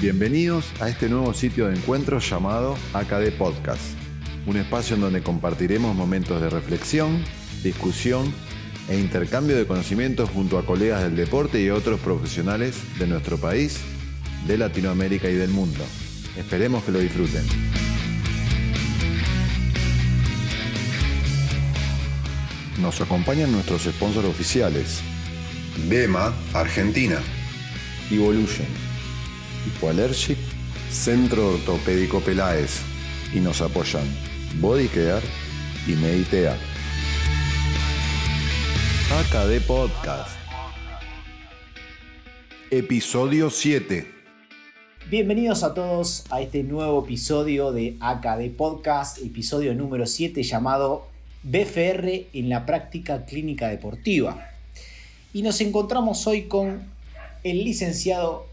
Bienvenidos a este nuevo sitio de encuentro llamado AKD Podcast, un espacio en donde compartiremos momentos de reflexión, discusión e intercambio de conocimientos junto a colegas del deporte y otros profesionales de nuestro país, de Latinoamérica y del mundo. Esperemos que lo disfruten. Nos acompañan nuestros sponsors oficiales. Bema, Argentina. Evolution Hipoallergic, Centro Ortopédico Peláez y nos apoyan Body Care y Meditea. AKD Podcast. Episodio 7. Bienvenidos a todos a este nuevo episodio de AKD Podcast, episodio número 7 llamado BFR en la práctica clínica deportiva. Y nos encontramos hoy con el licenciado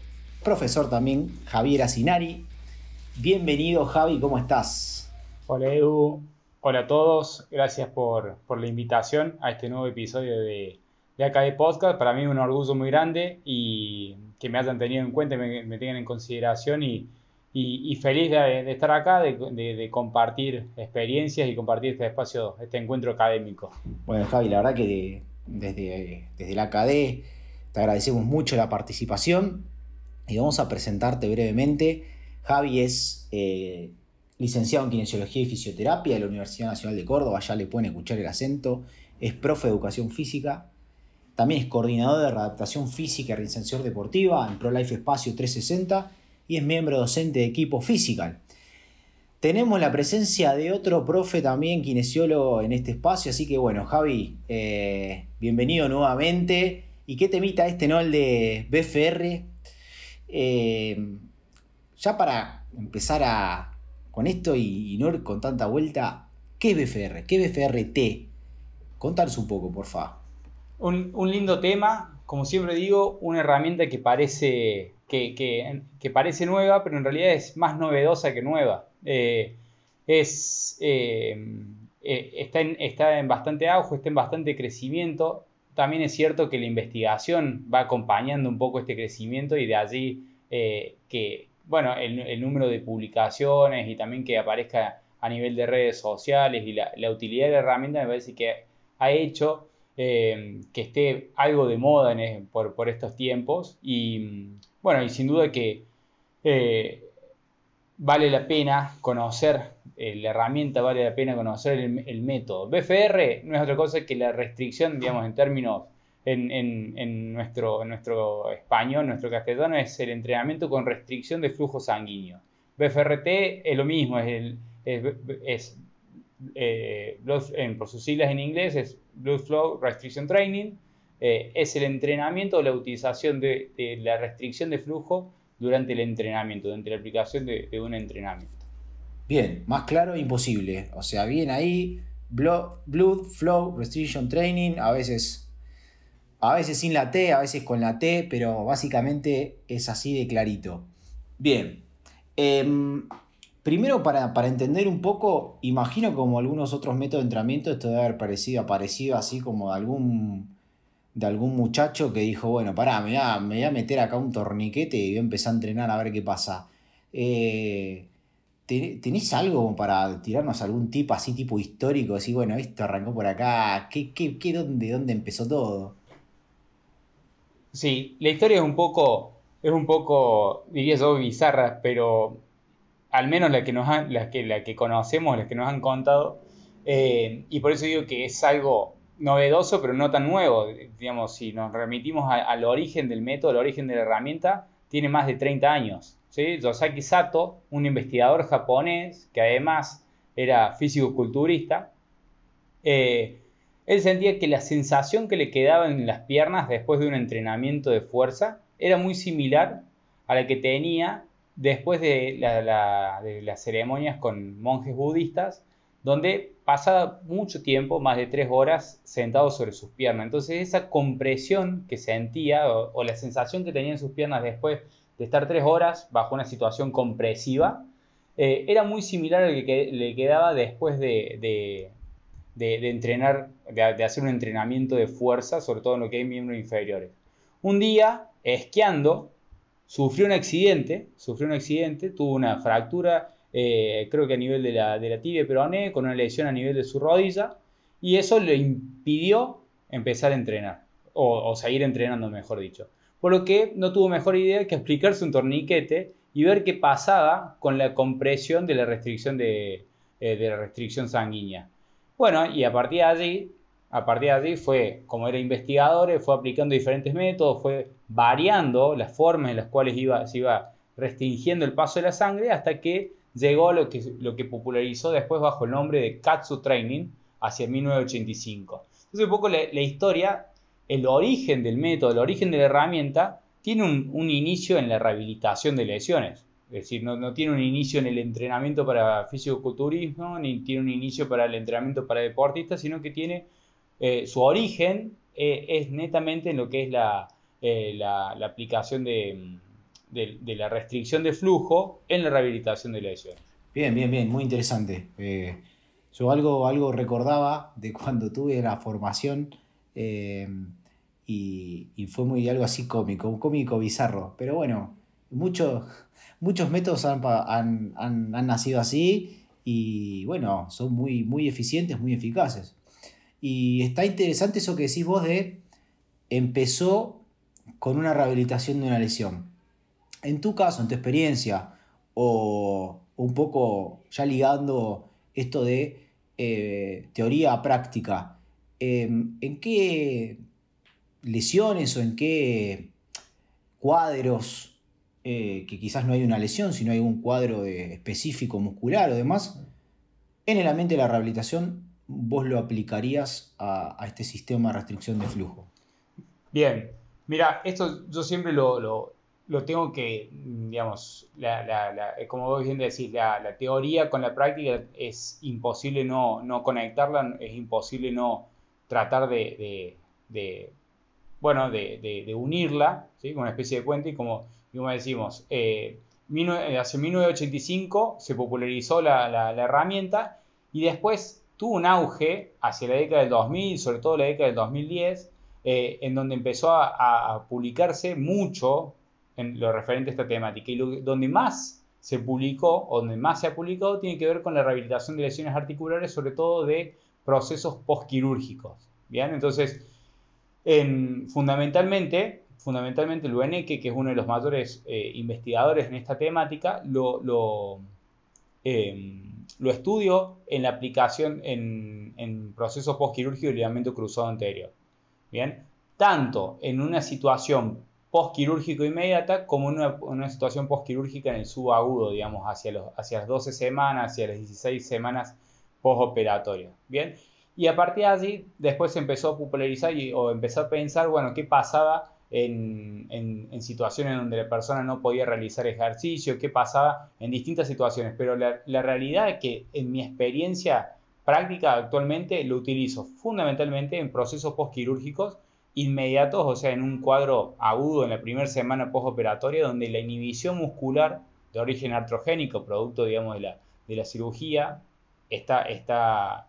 profesor también, Javier Asinari. Bienvenido, Javi, ¿cómo estás? Hola, Edu. Hola a todos. Gracias por, la invitación a este nuevo episodio de, de acá de Podcast. Para mí es un orgullo muy grande y que me hayan tenido en cuenta y me, tengan en consideración y, feliz de, estar acá, de, compartir experiencias y compartir este espacio, este encuentro académico. Bueno, Javi, la verdad que desde, desde la ACAD te agradecemos mucho la participación y vamos a presentarte brevemente. Javi es eh, licenciado en Kinesiología y Fisioterapia de la Universidad Nacional de Córdoba, ya le pueden escuchar el acento. Es profe de Educación Física. También es coordinador de readaptación física y reinserción deportiva en ProLife Espacio 360 y es miembro docente de equipo Physical. Tenemos la presencia de otro profe también, kinesiólogo en este espacio, así que bueno, Javi, eh, bienvenido nuevamente. ¿Y qué temita este, no? El de BFR, eh, ya para empezar con esto y, no con tanta vuelta, ¿qué es BFR? ¿Qué es BFRT? Contanos un poco, por favor. Un, lindo tema, como siempre digo, una herramienta que parece, que, parece nueva, pero en realidad es más novedosa que nueva. Eh, es, eh, está, en, está en bastante auge, está en bastante crecimiento también es cierto que la investigación va acompañando un poco este crecimiento y de allí eh, que, bueno, el, número de publicaciones y también que aparezca a nivel de redes sociales y la, utilidad de la herramienta me parece que ha hecho eh, que esté algo de moda por, estos tiempos. Y, bueno, y sin duda que eh, vale la pena conocer eh, la herramienta, vale la pena conocer el, método. BFR no es otra cosa que la restricción, digamos, en términos, en, nuestro, en nuestro español, nuestro castellano, es el entrenamiento con restricción de flujo sanguíneo. BFRT es lo mismo, es, es, eh, por sus siglas en inglés es Blood Flow Restriction Training, eh, es el entrenamiento o la utilización de, la restricción de flujo durante el entrenamiento, durante la aplicación de, un entrenamiento. Bien, más claro imposible. O sea, bien ahí, Blood, Flow, Restriction Training, a veces, a veces sin la T, a veces con la T, pero básicamente es así de clarito. Bien, em, primero para, para, entender un poco, imagino como algunos otros métodos de entrenamiento, esto debe haber parecido, aparecido así como de algún de algún muchacho que dijo, bueno, pará, me voy a, meter acá un torniquete y voy a empezar a entrenar a ver qué pasa. Eh, ¿Tenés algo para tirarnos algún tipo así, tipo histórico? Así, bueno, esto arrancó por acá. ¿Qué, qué, qué dónde, dónde empezó todo? Sí, la historia es un poco, es un poco, diría yo, bizarra, pero al menos la que, nos la que, que conocemos, la que nos han contado, eh, y por eso digo que es algo novedoso, pero no tan nuevo. Digamos, si nos remitimos al origen del método, al origen de la herramienta, tiene más de 30 años. ¿sí? Yosaki Sato, un investigador japonés que además era físico-culturista, eh, él sentía que la sensación que le quedaba en las piernas después de un entrenamiento de fuerza era muy similar a la que tenía después de, de las ceremonias con monjes budistas donde pasa mucho tiempo, más de tres horas, sentado sobre sus piernas. Entonces esa compresión que sentía o, la sensación que tenía en sus piernas después de estar tres horas bajo una situación compresiva, eh, era muy similar al que le quedaba después de, entrenar, de, hacer un entrenamiento de fuerza, sobre todo en lo que hay miembros inferiores. Un día, esquiando, sufrió un accidente, sufrió un accidente, tuvo una fractura, eh, creo que a nivel de la, de la tibia peroné, con una lesión a nivel de su rodilla, y eso le impidió empezar a entrenar, o, seguir entrenando, mejor dicho. Por lo que no tuvo mejor idea que aplicarse un torniquete y ver qué pasaba con la compresión de la restricción de, eh, de la restricción sanguínea. Bueno, y a partir de allí a partir de allí fue, como era investigador, fue aplicando diferentes métodos, fue variando las formas en las cuales iba, se iba restringiendo el paso de la sangre hasta que llegó lo que, popularizó después bajo el nombre de Katsu Training hacia 1985. Entonces un poco la, historia, el origen del método, el origen de la herramienta, tiene un, inicio en la rehabilitación de lesiones. Es decir, no, tiene un inicio en el entrenamiento para fisiculturismo, ni tiene un inicio para el entrenamiento para deportistas, sino que tiene eh, su origen eh, es netamente en lo que es la, eh, aplicación de, la restricción de flujo en la rehabilitación de lesiones. Bien, bien, bien, muy interesante. yo algo, algo recordaba de cuando tuve la formación y, fue muy algo así cómico, un cómico bizarro. Pero bueno, muchos, muchos métodos han, han, nacido así y bueno, son muy, muy eficientes, muy eficaces. Y está interesante eso que decís vos de empezó con una rehabilitación de una lesión. En tu caso, en tu experiencia, o un poco ya ligando esto de eh, teoría a práctica, em, ¿en qué lesiones o en qué cuadros, eh, que quizás no hay una lesión, sino hay un cuadro específico muscular o demás, en el ambiente de la rehabilitación vos lo aplicarías a, este sistema de restricción de flujo? Bien, mira, esto yo siempre lo, tengo que, digamos, como vos bien decís, la, teoría con la práctica es imposible no, conectarla, es imposible no tratar de, bueno, de, unirla, ¿sí? Una especie de puente y como, como decimos, eh, hace 1985 se popularizó la herramienta y después tuvo un auge hacia la década del 2000, sobre todo la década del 2010, eh, en donde empezó a, publicarse mucho en lo referente a esta temática. Y donde más se publicó, o donde más se ha publicado, tiene que ver con la rehabilitación de lesiones articulares, sobre todo de procesos postquirúrgicos. ¿Bien? Entonces, fundamentalmente, fundamentalmente el UNEC, que es uno de los mayores eh, investigadores en esta temática, lo, lo em, lo estudio en la aplicación en, en procesos postquirúrgicos de ligamento cruzado anterior. Bien, tanto en una situación postquirúrgico inmediata como en una, situación postquirúrgica en el subagudo, digamos, hacia, los, hacia las 12 semanas, hacia las 16 semanas postoperatorias. Bien, y a partir de allí, después se empezó a popularizar y, o empezó a pensar, bueno, qué pasaba en, situaciones donde la persona no podía realizar ejercicio, qué pasaba en distintas situaciones. Pero la, realidad es que en mi experiencia práctica actualmente lo utilizo fundamentalmente en procesos postquirúrgicos inmediatos, o sea, en un cuadro agudo en la primera semana postoperatoria, donde la inhibición muscular de origen artrogénico, producto, digamos, de la, de la cirugía, está,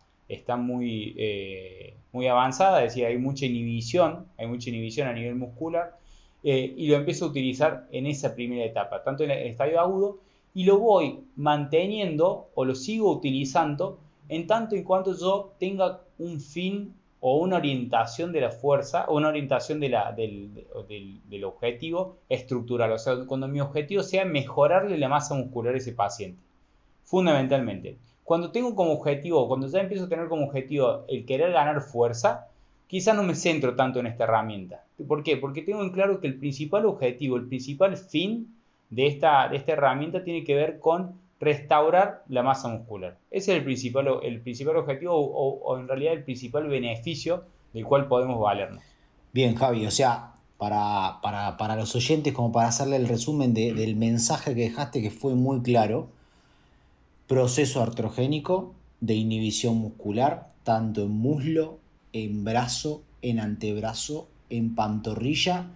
muy, eh, muy avanzada, es decir, hay mucha inhibición, hay mucha inhibición a nivel muscular, eh, y lo empiezo a utilizar en esa primera etapa, tanto en el estadio agudo, y lo voy manteniendo o lo sigo utilizando en tanto y cuanto yo tenga un fin o una orientación de la fuerza o una orientación del, del, objetivo estructural. O sea, cuando mi objetivo sea mejorarle la masa muscular a ese paciente. Fundamentalmente cuando tengo como objetivo, cuando ya empiezo a tener como objetivo el querer ganar fuerza, quizás no me centro tanto en esta herramienta. ¿Por qué? Porque tengo en claro que el principal objetivo, el principal fin de esta, de esta herramienta tiene que ver con restaurar la masa muscular. Ese es el principal, el principal objetivo o, en realidad el principal beneficio del cual podemos valernos. Bien, Javi, o sea, para, para, los oyentes, como para hacerle el resumen del mensaje que dejaste, que fue muy claro, proceso artrogénico de inhibición muscular, tanto en muslo, en brazo, en antebrazo, en pantorrilla.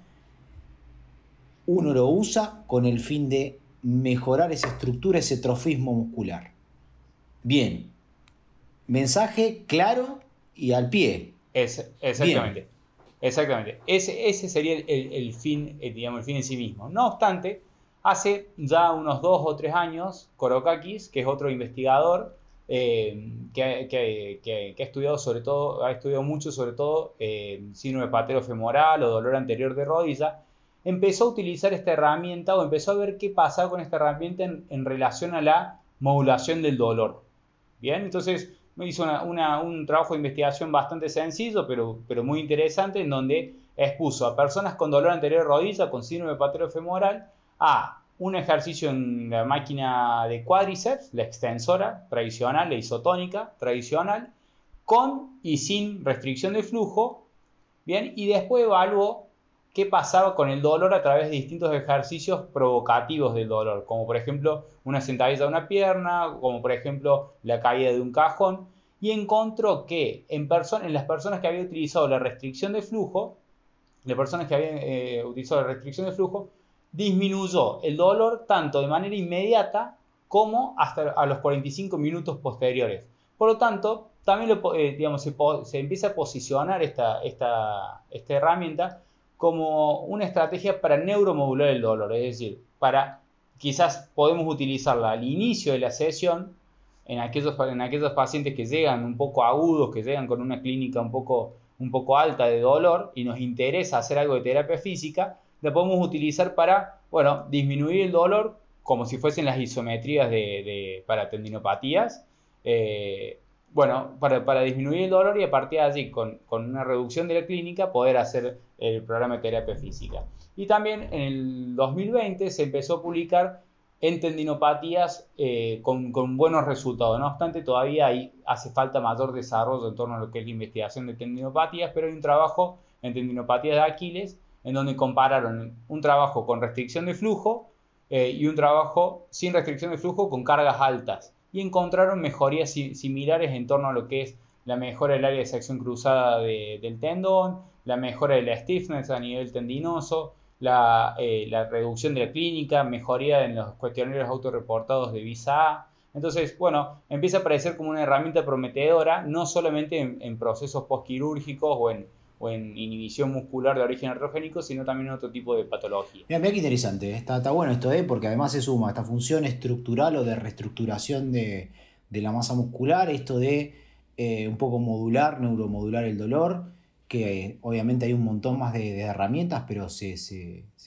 Uno lo usa con el fin de mejorar esa estructura, ese trofismo muscular. Bien, mensaje claro y al pie. Es, exactamente. Exactamente. Ese, ese sería el, fin, eh, digamos, el fin en sí mismo. No obstante, hace ya unos dos o tres años, Korokakis, que es otro investigador, eh, que, ha estudiado sobre todo, ha estudiado mucho sobre todo eh, síndrome femoral o dolor anterior de rodilla, empezó a utilizar esta herramienta o empezó a ver qué pasaba con esta herramienta en, relación a la modulación del dolor. Bien, entonces hizo un trabajo de investigación bastante sencillo, pero, pero muy interesante, en donde expuso a personas con dolor anterior de rodilla, con síndrome femoral, a un ejercicio en la máquina de cuádriceps, la extensora tradicional, la isotónica tradicional, con y sin restricción de flujo, bien, y después evaluó qué pasaba con el dolor a través de distintos ejercicios provocativos del dolor, como por ejemplo una sentadilla de una pierna, como por ejemplo la caída de un cajón, y encontró que en, en las personas que habían utilizado la restricción de flujo, las personas que habían eh, utilizado la restricción de flujo, disminuyó el dolor tanto de manera inmediata como hasta a los 45 minutos posteriores. Por lo tanto, también eh, digamos, se, empieza a posicionar esta, esta, esta herramienta como una estrategia para neuromodular el dolor, es decir, para quizás podemos utilizarla al inicio de la sesión en aquellos, aquellos pacientes que llegan un poco agudos, que llegan con una clínica un poco, un poco alta de dolor y nos interesa hacer algo de terapia física, la podemos utilizar para, bueno, disminuir el dolor como si fuesen las isometrías de, para tendinopatías. Eh, bueno, para, disminuir el dolor y a partir de allí, con, una reducción de la clínica, poder hacer el programa de terapia física. Y también en el 2020 se empezó a publicar en tendinopatías eh, con, buenos resultados. No obstante, todavía hay, hace falta mayor desarrollo en torno a lo que es la investigación de tendinopatías, pero hay un trabajo en tendinopatías de Aquiles en donde compararon un trabajo con restricción de flujo eh, y un trabajo sin restricción de flujo con cargas altas y encontraron mejorías similares en torno a lo que es la mejora del área de sección cruzada del tendón, la mejora de la stiffness a nivel tendinoso, la, eh, reducción de la clínica, mejoría en los cuestionarios autorreportados de visa A. Entonces, bueno, empieza a aparecer como una herramienta prometedora, no solamente en, en procesos postquirúrgicos o en, o en inhibición muscular de origen artrogénico, sino también en otro tipo de patología. Mira, mira qué interesante, ¿eh? está, está bueno esto, ¿eh? porque además se suma esta función estructural o de reestructuración de, la masa muscular, esto de eh, un poco modular, neuromodular el dolor, que obviamente hay un montón más de, herramientas, pero se,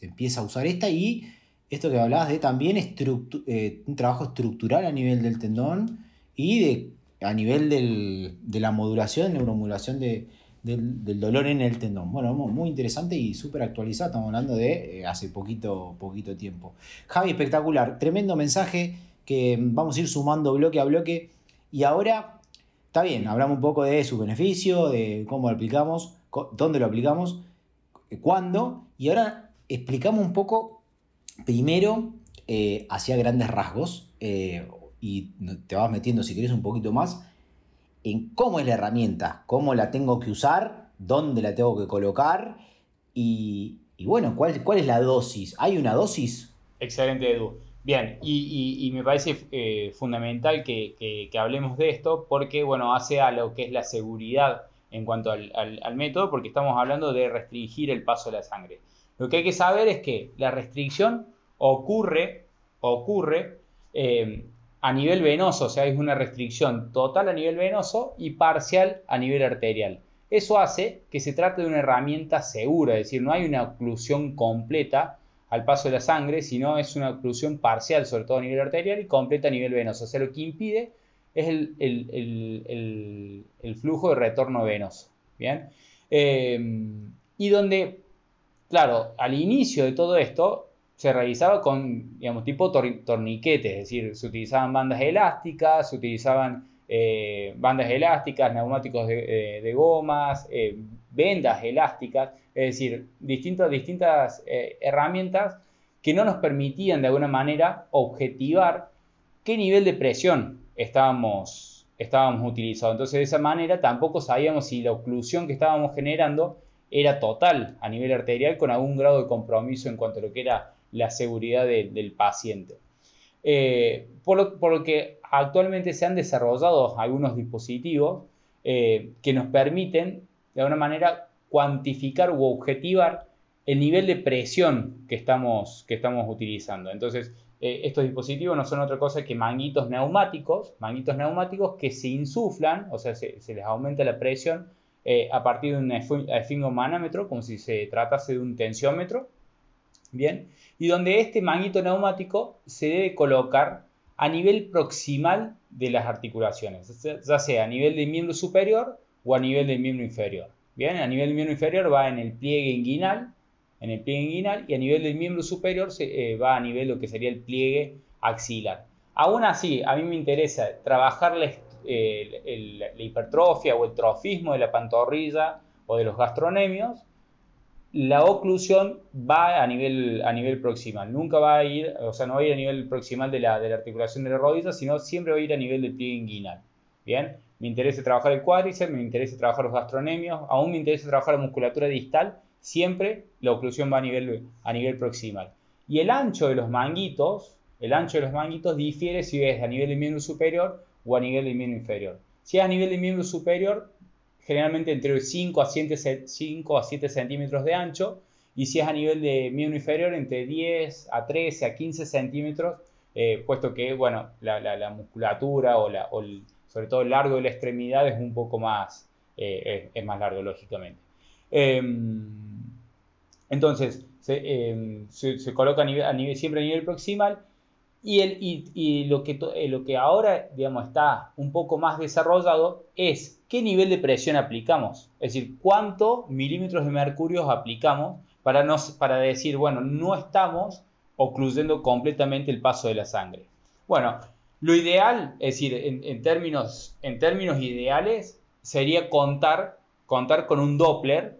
empieza a usar esta y esto que hablabas de también un trabajo estructural a nivel del tendón y de, a nivel de la modulación, neuromodulación de, del, dolor en el tendón. Bueno, muy interesante y súper actualizado. Estamos hablando de eh, hace poquito, poquito tiempo. Javi, espectacular. Tremendo mensaje que vamos a ir sumando bloque a bloque. Y ahora, está bien, hablamos un poco de su beneficio, de cómo lo aplicamos, dónde lo aplicamos, eh, cuándo. Y ahora explicamos un poco, primero, eh, hacia grandes rasgos. y te vas metiendo, si querés, un poquito más en cómo es la herramienta, cómo la tengo que usar, dónde la tengo que colocar y, bueno, ¿cuál, ¿cuál, es la dosis? ¿Hay una dosis? Excelente, Edu. Bien, y, me parece eh, fundamental que, hablemos de esto porque, bueno, hace a lo que es la seguridad en cuanto al, método, porque estamos hablando de restringir el paso de la sangre. Lo que hay que saber es que la restricción ocurre, ocurre eh, a nivel venoso, o sea, es una restricción total a nivel venoso y parcial a nivel arterial. Eso hace que se trate de una herramienta segura, es decir, no hay una oclusión completa al paso de la sangre, sino es una oclusión parcial, sobre todo a nivel arterial, y completa a nivel venoso. O sea, lo que impide es el, flujo de retorno venoso. ¿bien? Eh, y donde, claro, al inicio de todo esto, se realizaba con, digamos, tipo torniquetes, es decir, se utilizaban bandas elásticas, se utilizaban eh, bandas elásticas, neumáticos de, gomas, eh, vendas elásticas, es decir, distintas, eh, herramientas que no nos permitían de alguna manera objetivar qué nivel de presión estábamos, estábamos utilizando. Entonces, de esa manera tampoco sabíamos si la oclusión que estábamos generando era total a nivel arterial con algún grado de compromiso en cuanto a lo que era la seguridad del paciente. Eh, por, lo, que actualmente se han desarrollado algunos dispositivos eh, que nos permiten de alguna manera cuantificar u objetivar el nivel de presión que estamos, que estamos utilizando. Entonces, eh, estos dispositivos no son otra cosa que manguitos neumáticos, manguitos neumáticos que se insuflan, o sea, se, les aumenta la presión eh, a partir de un esfingomanómetro, como si se tratase de un tensiómetro, ¿bien? Y donde este manguito neumático se debe colocar a nivel proximal de las articulaciones, ya sea a nivel del miembro superior o a nivel del miembro inferior. Bien, a nivel del miembro inferior va en el pliegue inguinal, en el pliegue inguinal y a nivel del miembro superior se, eh, va a nivel lo que sería el pliegue axilar. Aún así, a mí me interesa trabajar la, hipertrofia o el trofismo de la pantorrilla o de los gastronemios. La oclusión va a nivel, a nivel proximal, nunca va a ir, o sea, no va a ir a nivel proximal de la, de la articulación de la rodilla, sino siempre va a ir a nivel del pliegue inguinal. Bien, me interesa trabajar el cuádriceps, me interesa trabajar los gastronemios, aún me interesa trabajar la musculatura distal siempre la oclusión va a nivel, a nivel proximal. Y el ancho de los manguitos, el ancho de los manguitos difiere si es a nivel del miembro superior o a nivel del miembro inferior. Si es a nivel del miembro superior, generalmente entre 5 a 7, 5 a 7 centímetros de ancho, y si es a nivel de miembro inferior, entre 10 a 13 a 15 centímetros, eh, puesto que, bueno, la, musculatura o, sobre todo el largo de la extremidad es un poco más, eh, es, más largo, lógicamente. Em, entonces, em, se, coloca a nivel, siempre a nivel proximal y, el, y, lo, que, eh, lo que ahora digamos, está un poco más desarrollado es qué nivel de presión aplicamos. Es decir, cuántos milímetros de mercurio aplicamos para, para decir, bueno, no estamos ocluyendo completamente el paso de la sangre. Bueno, lo ideal, es decir, en, términos, en términos ideales, sería contar, contar con un Doppler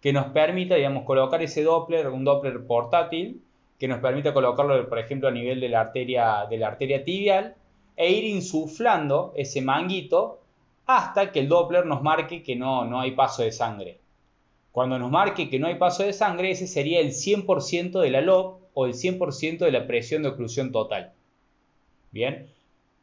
que nos permita, digamos, colocar ese Doppler, un Doppler portátil, que nos permita colocarlo, por ejemplo, a nivel de la arteria, de la arteria tibial, e ir insuflando ese manguito hasta que el Doppler nos marque que no, no hay paso de sangre. Cuando nos marque que no hay paso de sangre, ese sería el 100% de la LOB o el 100% de la presión de oclusión total. Bien,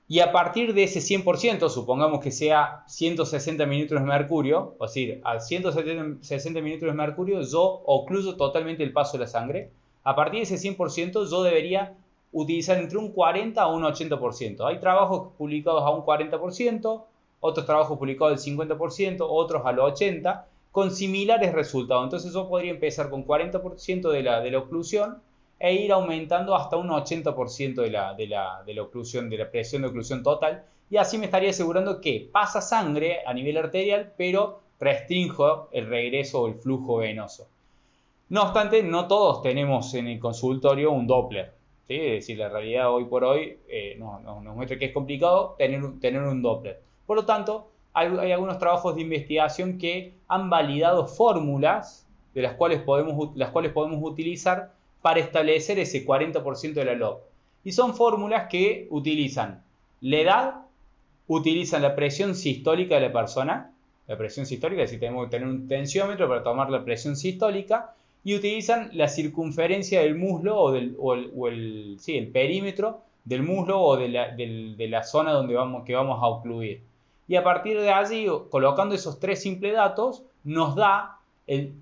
y a partir de ese 100%, supongamos que sea 160 minutos de mercurio, es decir, a 160 minutos de mercurio yo ocluyo totalmente el paso de la sangre. A partir de ese 100% yo debería utilizar entre un 40 a un 80%. Hay trabajos publicados a un 40%, otros trabajos publicados al 50%, otros al 80%, con similares resultados. Entonces yo podría empezar con 40% de la, de la oclusión e ir aumentando hasta un 80% de la, de, la, de la oclusión, de la presión de oclusión total. Y así me estaría asegurando que pasa sangre a nivel arterial, pero restringo el regreso o el flujo venoso. No obstante, no todos tenemos en el consultorio un Doppler. ¿sí? Es decir, la realidad hoy por hoy eh, nos muestra que es complicado tener, tener un Doppler. Por lo tanto, hay, hay, algunos trabajos de investigación que han validado fórmulas de las cuales podemos, las cuales podemos utilizar para establecer ese 40% de la LOB. Y son fórmulas que utilizan la edad, utilizan la presión sistólica de la persona, la presión sistólica, es decir, tenemos que tener un tensiómetro para tomar la presión sistólica, y utilizan la circunferencia del muslo o, del, el, el, perímetro del muslo o de la, zona donde vamos, que vamos a ocluir. Y a partir de allí, colocando esos tres simples datos, nos da el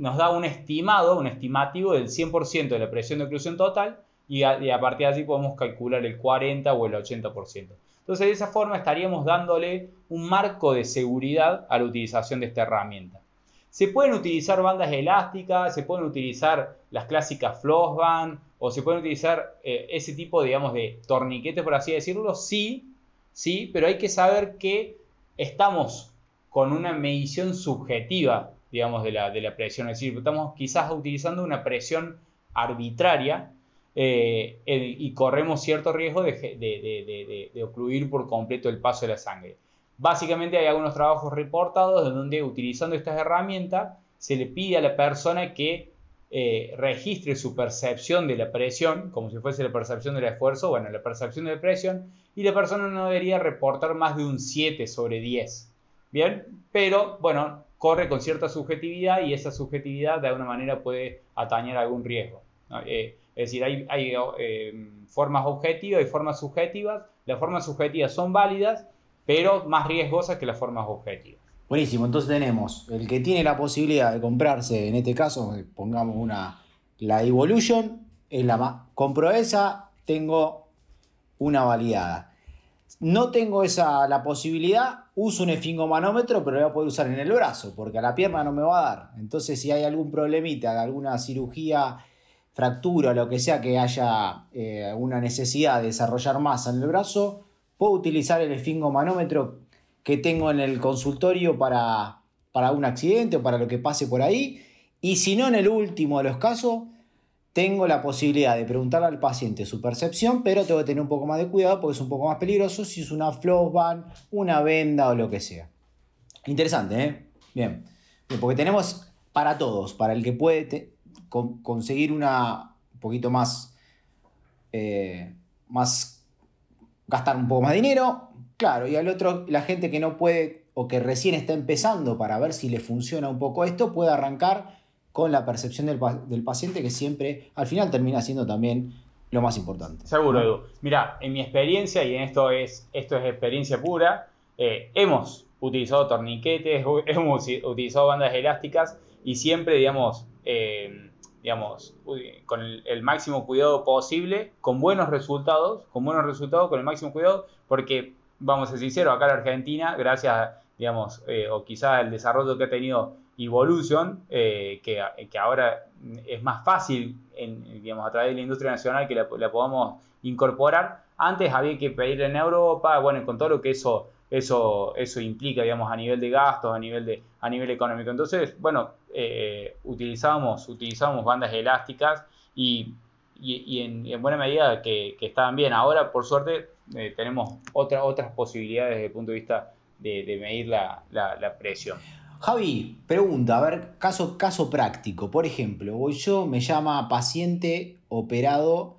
nos da un estimado, un estimativo del 100% de la presión de oclusión total y a, partir de allí podemos calcular el 40 o el 80%. Entonces de esa forma estaríamos dándole un marco de seguridad a la utilización de esta herramienta. Se pueden utilizar bandas elásticas, se pueden utilizar las clásicas floss band o se pueden utilizar eh, ese tipo, digamos, de torniquetes, por así decirlo, sí, sí, pero hay que saber que estamos con una medición subjetiva digamos, de la, de la presión. Es decir, estamos quizás utilizando una presión arbitraria eh, y corremos cierto riesgo de, de, de, ocluir por completo el paso de la sangre. Básicamente hay algunos trabajos reportados donde utilizando estas herramientas se le pide a la persona que eh, registre su percepción de la presión, como si fuese la percepción del esfuerzo, bueno, la percepción de la presión, y la persona no debería reportar más de un 7 sobre 10. Bien, pero bueno, corre con cierta subjetividad y esa subjetividad de alguna manera puede atañer algún riesgo. Eh, es decir, hay, eh, formas objetivas y formas subjetivas. Las formas subjetivas son válidas, pero más riesgosas que las formas objetivas. Buenísimo, entonces tenemos el que tiene la posibilidad de comprarse, en este caso, pongamos una, la Evolution, es la más, compro esa, tengo una validada. No tengo esa, la posibilidad, uso un esfingomanómetro, pero lo voy a poder usar en el brazo, porque a la pierna no me va a dar. Entonces, si hay algún problemita, alguna cirugía, fractura lo que sea, que haya eh, una necesidad de desarrollar masa en el brazo, puedo utilizar el esfingomanómetro que tengo en el consultorio para, para un accidente o para lo que pase por ahí. Y si no, en el último de los casos, tengo la posibilidad de preguntarle al paciente su percepción, pero tengo que tener un poco más de cuidado porque es un poco más peligroso si es una flossband, una venda o lo que sea. Interesante, ¿eh? Bien. porque tenemos para todos, para el que puede conseguir una un poquito más, eh, más, gastar un poco más dinero, Claro, y al otro, la gente que no puede o que recién está empezando para ver si le funciona un poco esto, puede arrancar con la percepción del, paciente que siempre al final termina siendo también lo más importante. Seguro, Edu. Mira, en mi experiencia, y en esto es, esto es experiencia pura, eh, hemos utilizado torniquetes, hemos utilizado bandas elásticas y siempre, digamos, eh, digamos, con el, máximo cuidado posible, con buenos resultados, con buenos resultados, con el máximo cuidado, porque vamos a ser sinceros, acá en Argentina, gracias, digamos, eh, o quizás el desarrollo que ha tenido Evolution, eh, que, ahora es más fácil, digamos, a través de la industria nacional que la, podamos incorporar. Antes había que pedir en Europa, bueno, con todo lo que eso, eso, eso implica, digamos, a nivel de gastos, a nivel, de, a nivel económico. Entonces, bueno, eh, utilizábamos, utilizábamos bandas elásticas y, y, en, buena medida que, estaban bien. Ahora, por suerte, eh, tenemos otra, otras posibilidades desde el punto de vista de, medir la, presión. Javi, pregunta, a ver, caso, caso práctico. Por ejemplo, voy yo, me llama paciente operado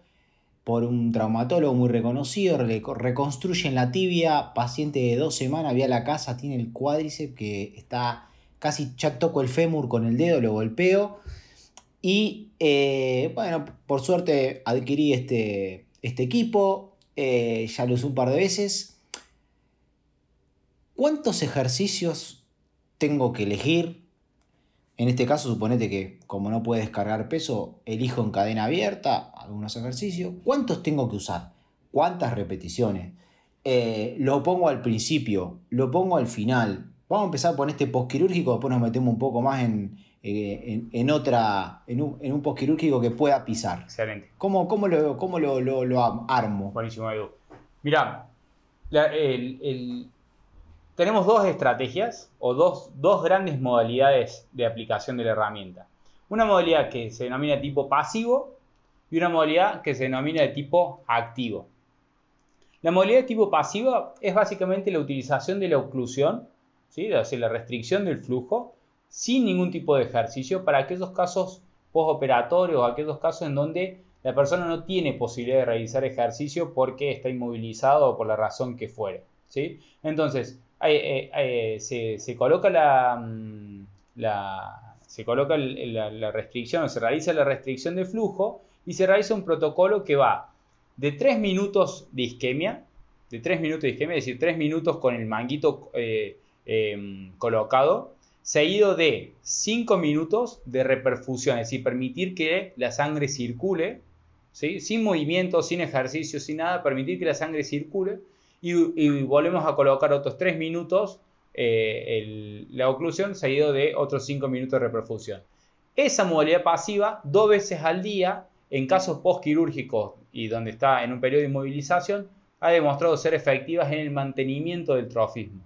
por un traumatólogo muy reconocido, reconstruyen la tibia, paciente de dos semanas, vi a la casa, tiene el cuádriceps que está casi, ya toco el fémur con el dedo, lo golpeo. Y eh, bueno, por suerte adquirí este, este equipo, eh, ya lo usé un par de veces. ¿Cuántos ejercicios tengo que elegir? En este caso, suponete que como no puedes cargar peso, elijo en cadena abierta algunos ejercicios. ¿Cuántos tengo que usar? ¿Cuántas repeticiones? Eh, lo pongo al principio, lo pongo al final. Vamos a empezar con este postquirúrgico, después nos metemos un poco más en, eh, en, otra, en un, en un postquirúrgico que pueda pisar. Excelente. ¿Cómo, cómo, lo, cómo lo, lo, armo? Buenísimo, Edu. Mira, tenemos dos estrategias o dos, dos grandes modalidades de aplicación de la herramienta. Una modalidad que se denomina tipo pasivo y una modalidad que se denomina de tipo activo. La modalidad de tipo pasivo es básicamente la utilización de la oclusión, ¿sí? la restricción del flujo, sin ningún tipo de ejercicio para aquellos casos postoperatorios o aquellos casos en donde la persona no tiene posibilidad de realizar ejercicio porque está inmovilizado o por la razón que fuere. ¿sí? Entonces, eh, eh, se, coloca la, mm, se coloca la, restricción o se realiza la restricción de flujo y se realiza un protocolo que va de 3 minutos de isquemia, de 3 minutos de isquemia, es decir, 3 minutos con el manguito eh, colocado, seguido de 5 minutos de reperfusión, es decir, permitir que la sangre circule, ¿sí? sin movimiento, sin ejercicio, sin nada, permitir que la sangre circule y, volvemos a colocar otros 3 minutos eh, la oclusión seguido de otros 5 minutos de reperfusión. Esa modalidad pasiva, dos veces al día, en casos postquirúrgicos y donde está en un periodo de inmovilización, ha demostrado ser efectivas en el mantenimiento del trofismo.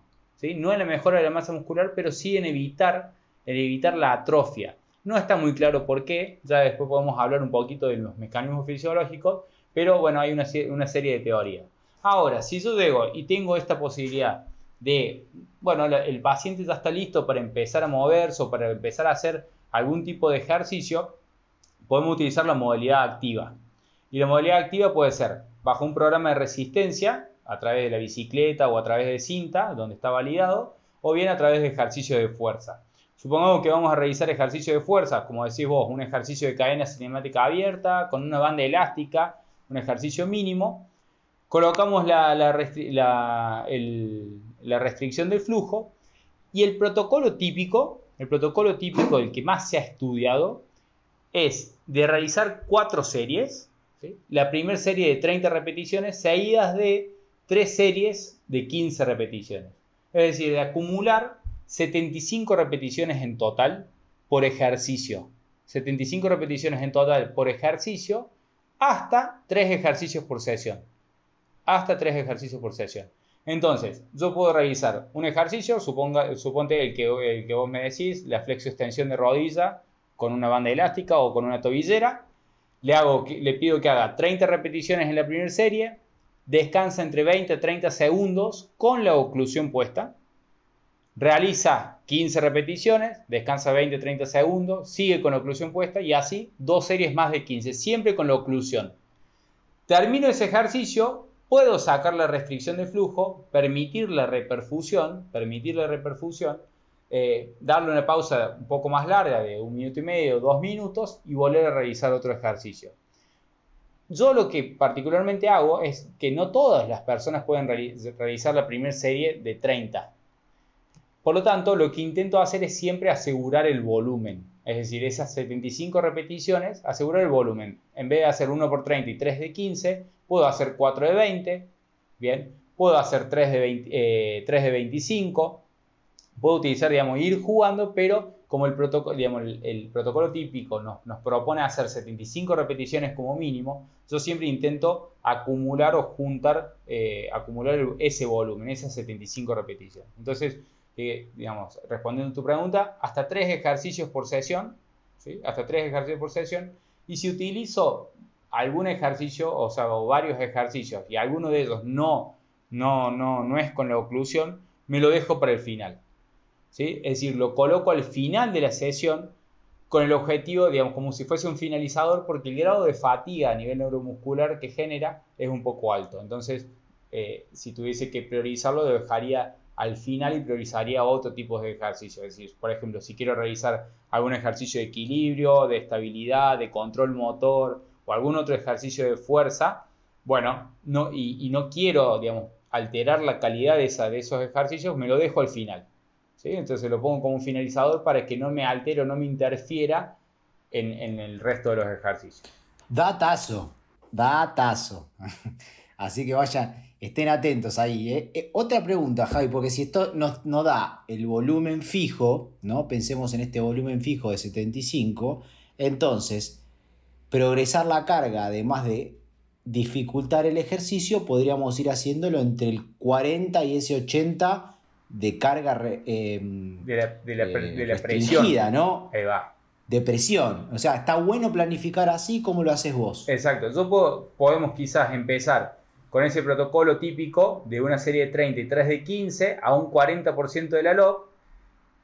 No en la mejora de la masa muscular, pero sí en evitar, en evitar la atrofia. No está muy claro por qué, ya después podemos hablar un poquito de los mecanismos fisiológicos, pero bueno, hay una, serie de teorías. Ahora, si yo llego y tengo esta posibilidad de, bueno, el paciente ya está listo para empezar a moverse o para empezar a hacer algún tipo de ejercicio, podemos utilizar la modalidad activa. Y la modalidad activa puede ser bajo un programa de resistencia, a través de la bicicleta o a través de cinta, donde está validado, o bien a través de ejercicio de fuerza. Supongamos que vamos a realizar ejercicio de fuerza, como decís vos, un ejercicio de cadena cinemática abierta, con una banda elástica, un ejercicio mínimo. Colocamos la, la, restricción del flujo Y el protocolo típico, el protocolo típico del que más se ha estudiado, es de realizar cuatro series. La primera serie de 30 repeticiones seguidas de tres series de 15 repeticiones. Es decir, de acumular 75 repeticiones en total por ejercicio. 75 repeticiones en total por ejercicio hasta 3 ejercicios por sesión. Hasta 3 ejercicios por sesión. Entonces, yo puedo realizar un ejercicio, suponga, suponte el que, el que vos me decís, la flexo-extensión de rodilla con una banda elástica o con una tobillera. Le, hago, le pido que haga 30 repeticiones en la primera serie, descansa entre 20 y 30 segundos con la oclusión puesta, realiza 15 repeticiones, descansa 20-30 segundos, sigue con la oclusión puesta y así dos series más de 15, siempre con la oclusión. Termino ese ejercicio, puedo sacar la restricción de flujo, permitir la reperfusión, permitir la reperfusión, eh, darle una pausa un poco más larga de un minuto y medio, dos minutos y volver a realizar otro ejercicio. Yo lo que particularmente hago es que no todas las personas pueden realizar la primera serie de 30. Por lo tanto, lo que intento hacer es siempre asegurar el volumen. Es decir, esas 75 repeticiones, asegurar el volumen. En vez de hacer 1 por 30 y 3 de 15, puedo hacer 4 de 20. Bien, puedo hacer 3 de, 3 eh, de 25. Puedo utilizar, digamos, ir jugando, pero como el protocolo, digamos, el, protocolo típico nos, propone hacer 75 repeticiones como mínimo, yo siempre intento acumular o juntar, eh, acumular ese volumen, esas 75 repeticiones. Entonces, digamos, respondiendo a tu pregunta, hasta tres ejercicios por sesión, ¿sí? hasta tres ejercicios por sesión, y si utilizo algún ejercicio, o sea, o varios ejercicios, y alguno de ellos no, no, no, no es con la oclusión, me lo dejo para el final. Es decir, lo coloco al final de la sesión con el objetivo, digamos, como si fuese un finalizador, porque el grado de fatiga a nivel neuromuscular que genera es un poco alto. Entonces, eh, si tuviese que priorizarlo, lo dejaría al final y priorizaría otro tipo de ejercicio. Es decir, por ejemplo, si quiero realizar algún ejercicio de equilibrio, de estabilidad, de control motor o algún otro ejercicio de fuerza, bueno, no, y, no quiero, digamos, alterar la calidad de, esa, de esos ejercicios, me lo dejo al final. Entonces lo pongo como un finalizador para que no me altere o no me interfiera en, el resto de los ejercicios. Datazo, datazo. Así que vayan, estén atentos ahí. ¿eh? Eh, otra pregunta, Javi, porque si esto nos, no da el volumen fijo, ¿no? Pensemos en este volumen fijo de 75, entonces progresar la carga, además de dificultar el ejercicio, podríamos ir haciéndolo entre el 40 y ese 80 de carga em, de la, de la, eh, presión. ¿no? Ahí va. De presión. O sea, está bueno planificar así como lo haces vos. Exacto. Yo puedo, podemos quizás empezar con ese protocolo típico de una serie de 30 y 3 de 15 a un 40% de la LOB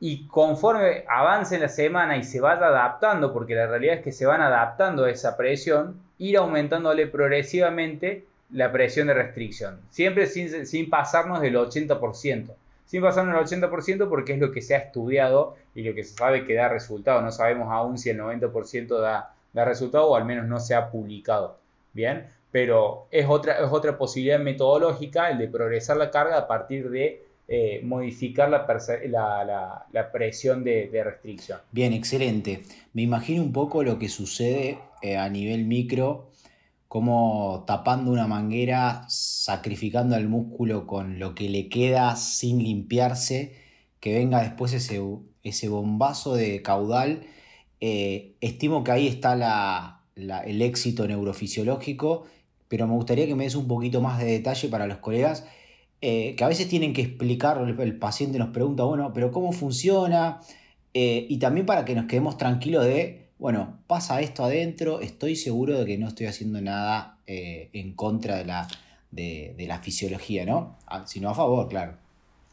y conforme avance la semana y se vaya adaptando, porque la realidad es que se van adaptando a esa presión, ir aumentándole progresivamente la presión de restricción, siempre sin, sin pasarnos del 80% sin pasar en el 80% porque es lo que se ha estudiado y lo que se sabe que da resultado. No sabemos aún si el 90% da, da resultado o al menos no se ha publicado. Bien, pero es otra, es otra posibilidad metodológica el de progresar la carga a partir de eh, modificar la, la, presión de, restricción. Bien, excelente. Me imagino un poco lo que sucede eh, a nivel micro como tapando una manguera, sacrificando al músculo con lo que le queda sin limpiarse, que venga después ese, ese bombazo de caudal. Eh, estimo que ahí está el éxito neurofisiológico, pero me gustaría que me des un poquito más de detalle para los colegas, eh, que a veces tienen que explicar, el, paciente nos pregunta, bueno, pero ¿cómo funciona? Eh, y también para que nos quedemos tranquilos de bueno, pasa esto adentro, estoy seguro de que no estoy haciendo nada eh, en contra de la, de, la fisiología, ¿no? Ah, sino a favor, claro.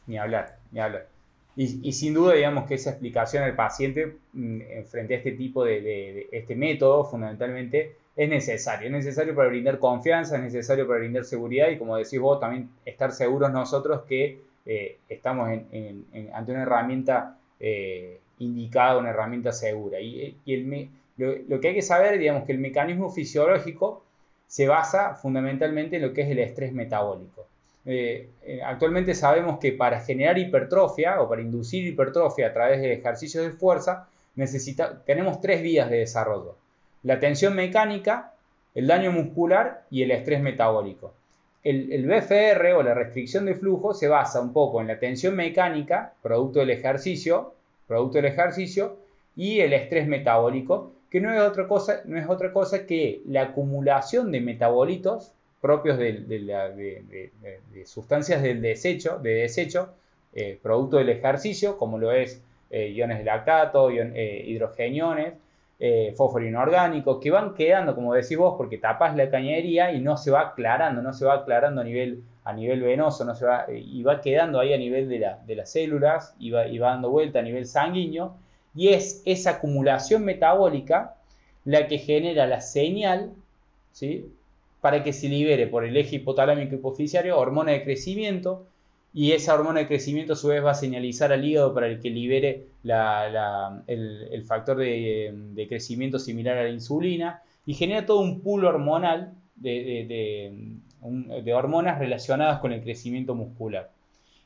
Ni hablar, ni hablar. Y, sin duda, digamos que esa explicación al paciente mm, frente a este tipo de, este método, fundamentalmente, es necesario. Es necesario para brindar confianza, es necesario para brindar seguridad y, como decís vos, también estar seguros nosotros que eh, estamos ante una herramienta eh, indicada, una herramienta segura. Y, el, lo, que hay que saber, digamos, que el mecanismo fisiológico se basa fundamentalmente en lo que es el estrés metabólico. eh, eh, actualmente sabemos que para generar hipertrofia o para inducir hipertrofia a través de ejercicios de fuerza, tenemos tres vías de desarrollo. La tensión mecánica, el daño muscular y el estrés metabólico. El, BFR o la restricción de flujo se basa un poco en la tensión mecánica, producto del ejercicio, producto del ejercicio, y el estrés metabólico, que no es otra cosa, no es otra cosa que la acumulación de metabolitos propios de, sustancias del desecho, de desecho eh, producto del ejercicio, como lo es eh, iones de lactato, eh, hidrogeniones, fósforo inorgánico, que van quedando, como decís vos, porque tapas la cañería y no se va aclarando, no se va aclarando a nivel, a nivel venoso, no se va, y va quedando ahí a nivel de, las células y va, y va dando vuelta a nivel sanguíneo, y es esa acumulación metabólica la que genera la señal ¿sí? para que se libere por el eje hipotalámico hipoficiario hormona de crecimiento y esa hormona de crecimiento a su vez va a señalizar al hígado para el que libere el, factor de, crecimiento similar a la insulina y genera todo un pool hormonal de, hormonas relacionadas con el crecimiento muscular.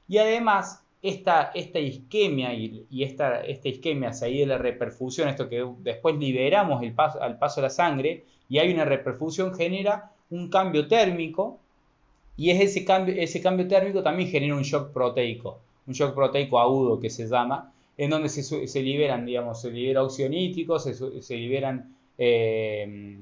Y además, esta, esta isquemia y, esta, esta isquemia se de la reperfusión, esto que después liberamos el paso, al paso de la sangre y hay una reperfusión, genera un cambio térmico y es ese cambio, ese cambio térmico también genera un shock proteico, un shock proteico agudo que se llama, en donde se, liberan, digamos, se libera nítrico, se, liberan eh,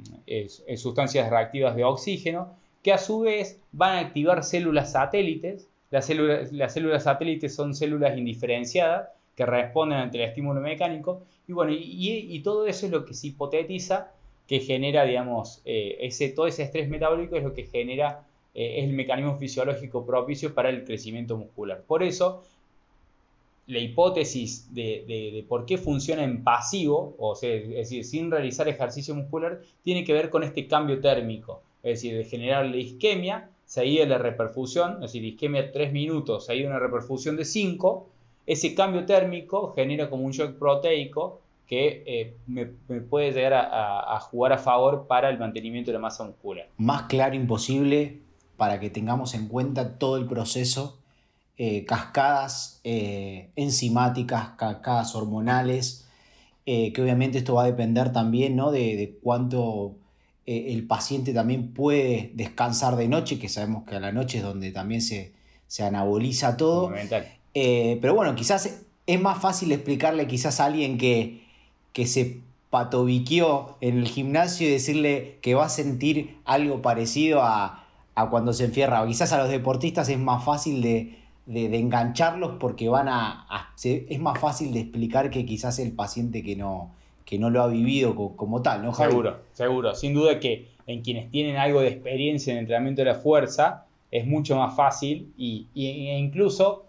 sustancias reactivas de oxígeno, que a su vez van a activar células satélites. Las células, las células satélites son células indiferenciadas que responden ante el estímulo mecánico. Y bueno, y todo eso es lo que se hipotetiza que genera, digamos, eh, ese, todo ese estrés metabólico es lo que genera, eh, es el mecanismo fisiológico propicio para el crecimiento muscular. Por eso, la hipótesis de, por qué funciona en pasivo, o sea, es decir, sin realizar ejercicio muscular, tiene que ver con este cambio térmico, es decir, de generar la isquemia, seguida la reperfusión, es decir, isquemia 3 minutos, seguida una reperfusión de 5, ese cambio térmico genera como un shock proteico que eh, me, puede llegar a, jugar a favor para el mantenimiento de la masa muscular. Más claro imposible para que tengamos en cuenta todo el proceso, eh, cascadas eh, enzimáticas, cascadas hormonales, que obviamente esto va a depender también ¿no? de, cuánto el paciente también puede descansar de noche, que sabemos que a la noche es donde también se, se anaboliza todo. pero bueno, quizás es más fácil explicarle quizás a alguien que, que se patobiqueó en el gimnasio y decirle que va a sentir algo parecido a, cuando se enfierra. O quizás a los deportistas es más fácil de, engancharlos porque van a, Es más fácil de explicar que quizás el paciente que no, que no lo ha vivido como, tal, ¿no, Seguro, seguro. Sin duda que en quienes tienen algo de experiencia en entrenamiento de la fuerza es mucho más fácil y, e incluso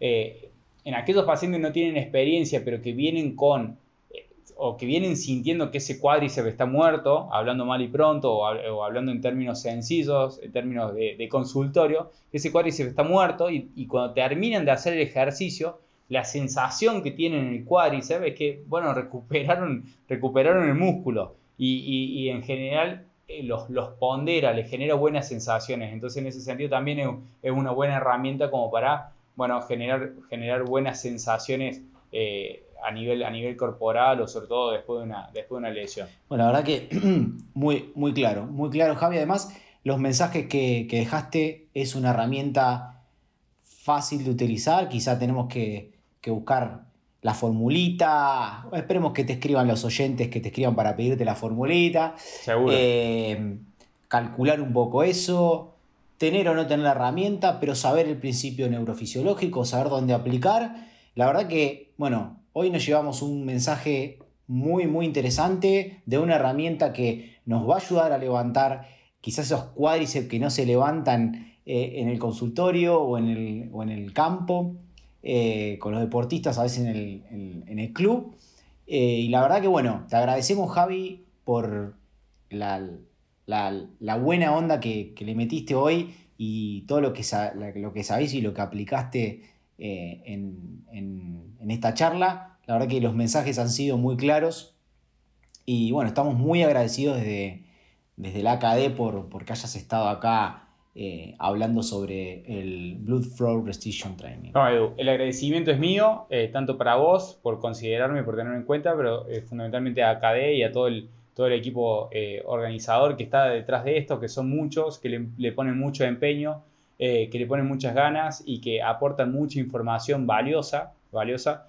eh, en aquellos pacientes que no tienen experiencia pero que vienen con o que vienen sintiendo que ese cuádriceps está muerto, hablando mal y pronto, o, hablando en términos sencillos, en términos de, consultorio, que ese cuádriceps está muerto y, cuando terminan de hacer el ejercicio, la sensación que tienen en el cuádriceps es que, bueno, recuperaron, recuperaron el músculo y, en general eh, los, los, pondera, les genera buenas sensaciones. Entonces, en ese sentido también es, una buena herramienta como para, bueno, generar, generar buenas sensaciones. Eh, a nivel, a nivel corporal o sobre todo después de una, después de una lesión. Bueno, la verdad que muy, muy claro, muy claro Javi. Además, los mensajes que, dejaste es una herramienta fácil de utilizar. Quizá tenemos que, buscar la formulita. Esperemos que te escriban los oyentes, que te escriban para pedirte la formulita. Seguro. Eh, calcular un poco eso. Tener o no tener la herramienta, pero saber el principio neurofisiológico, saber dónde aplicar. La verdad que, bueno, Hoy nos llevamos un mensaje muy, muy interesante de una herramienta que nos va a ayudar a levantar quizás esos cuádriceps que no se levantan eh, en el consultorio o en el, en el campo, eh, con los deportistas a veces en el, club. Eh, y la verdad que bueno, te agradecemos Javi por la, buena onda que, le metiste hoy y todo lo que, lo que sabéis y lo que aplicaste en en esta charla. La verdad que los mensajes han sido muy claros y bueno, estamos muy agradecidos desde, desde la AKD por, que hayas estado acá eh, hablando sobre el Blood Flow Restriction Training. El agradecimiento es mío, eh, tanto para vos por considerarme, por tenerme en cuenta, pero eh, fundamentalmente a KD y a todo el, todo el equipo organizador que está detrás de esto, que son muchos, que le, ponen mucho empeño, que le ponen muchas ganas y que aportan mucha información valiosa, valiosa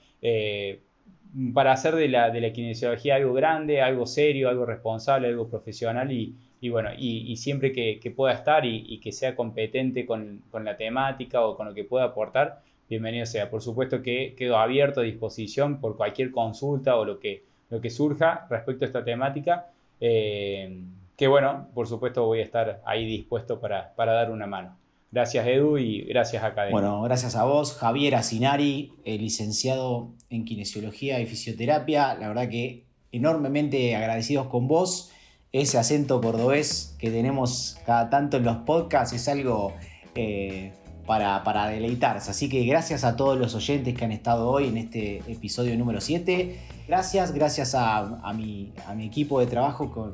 para hacer de la, de la kinesiología algo grande, algo serio, algo responsable, algo profesional y, y bueno, y, siempre que, pueda estar y, que sea competente con, la temática o con lo que pueda aportar, bienvenido sea. Por supuesto que quedo abierto a disposición por cualquier consulta o lo que, lo que surja respecto a esta temática. Eh, que bueno, por supuesto voy a estar ahí dispuesto para, dar una mano. Gracias Edu y gracias Academia. Bueno, gracias a vos, Javier Asinari, licenciado en Kinesiología y Fisioterapia. La verdad que enormemente agradecidos con vos ese acento cordobés que tenemos cada tanto en los podcasts es algo eh, para, deleitarse. Así que gracias a todos los oyentes que han estado hoy en este episodio número 7. Gracias, gracias a, mi, a mi, equipo de trabajo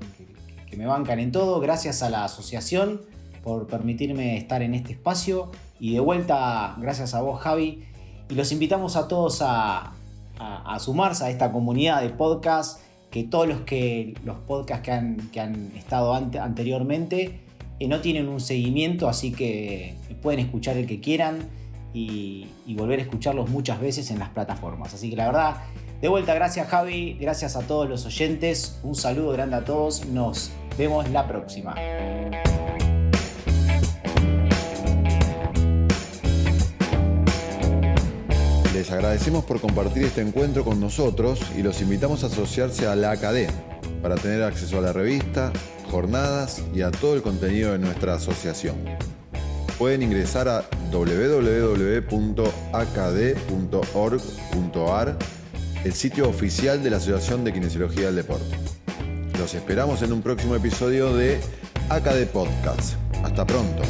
que, me bancan en todo. Gracias a la asociación por permitirme estar en este espacio. Y de vuelta, gracias a vos, Javi. Y los invitamos a todos a, a sumarse a esta comunidad de podcast que todos los, que, los podcasts que han, que han estado anteriormente eh, no tienen un seguimiento, así que pueden escuchar el que quieran y, y, volver a escucharlos muchas veces en las plataformas. Así que la verdad, de vuelta, gracias Javi, gracias a todos los oyentes, un saludo grande a todos, nos vemos la próxima. Les agradecemos por compartir este encuentro con nosotros y los invitamos a asociarse a la ACAD para tener acceso a la revista, jornadas y a todo el contenido de nuestra asociación. Pueden ingresar a www.acad.org.ar, el sitio oficial de la Asociación de Kinesiología del Deporte. Los esperamos en un próximo episodio de ACAD Podcast. Hasta pronto.